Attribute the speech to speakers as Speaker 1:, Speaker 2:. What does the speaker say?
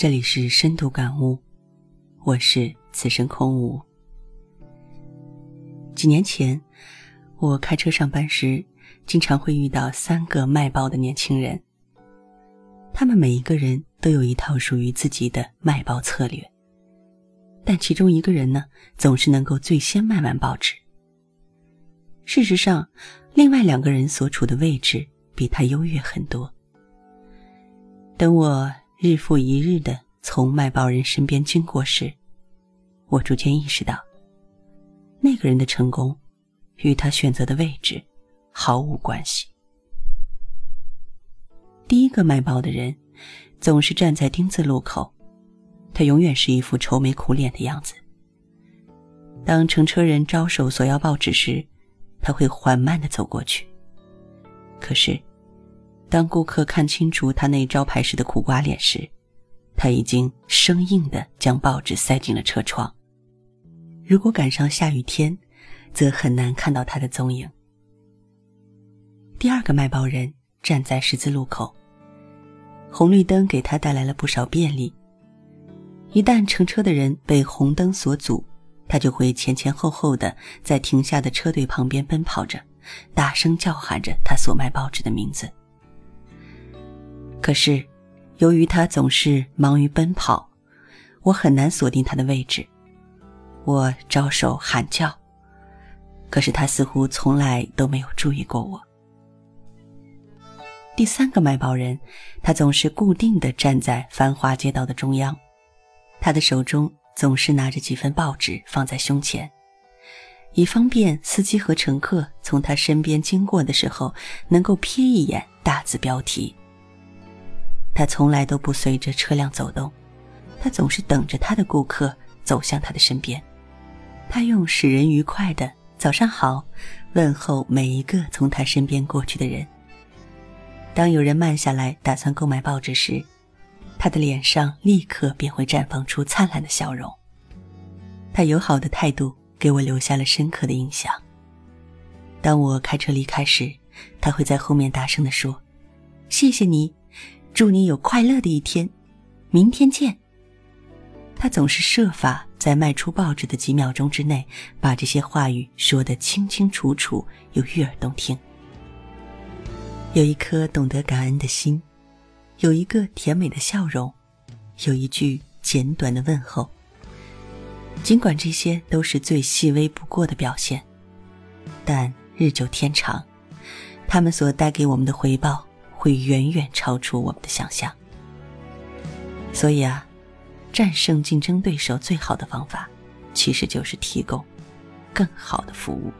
Speaker 1: 这里是深度感悟，我是此生空无。几年前，我开车上班时，经常会遇到三个卖报的年轻人。他们每一个人都有一套属于自己的卖报策略，但其中一个人呢，总是能够最先卖完报纸。事实上，另外两个人所处的位置比他优越很多。等我日复一日的从卖报人身边经过时，我逐渐意识到，那个人的成功与他选择的位置毫无关系。第一个卖报的人总是站在丁字路口，他永远是一副愁眉苦脸的样子。当乘车人招手索要报纸时，他会缓慢的走过去。可是。当顾客看清楚他那招牌式的苦瓜脸时，他已经生硬的将报纸塞进了车窗。如果赶上下雨天，则很难看到他的踪影。第二个卖报人站在十字路口，红绿灯给他带来了不少便利。一旦乘车的人被红灯所阻，他就会前前后后的在停下的车队旁边奔跑着，大声叫喊着他所卖报纸的名字。可是，由于他总是忙于奔跑，我很难锁定他的位置。我招手喊叫，可是他似乎从来都没有注意过我。第三个卖报人，他总是固定的站在繁华街道的中央，他的手中总是拿着几份报纸放在胸前，以方便司机和乘客从他身边经过的时候能够瞥一眼大字标题。他从来都不随着车辆走动，他总是等着他的顾客走向他的身边。他用使人愉快的“早上好”问候每一个从他身边过去的人。当有人慢下来打算购买报纸时，他的脸上立刻便会绽放出灿烂的笑容。他友好的态度给我留下了深刻的印象。当我开车离开时，他会在后面大声地说：“谢谢你。”祝你有快乐的一天，明天见。他总是设法在卖出报纸的几秒钟之内，把这些话语说得清清楚楚又悦耳动听。有一颗懂得感恩的心，有一个甜美的笑容，有一句简短的问候。尽管这些都是最细微不过的表现，但日久天长，他们所带给我们的回报。会远远超出我们的想象，所以啊，战胜竞争对手最好的方法，其实就是提供更好的服务。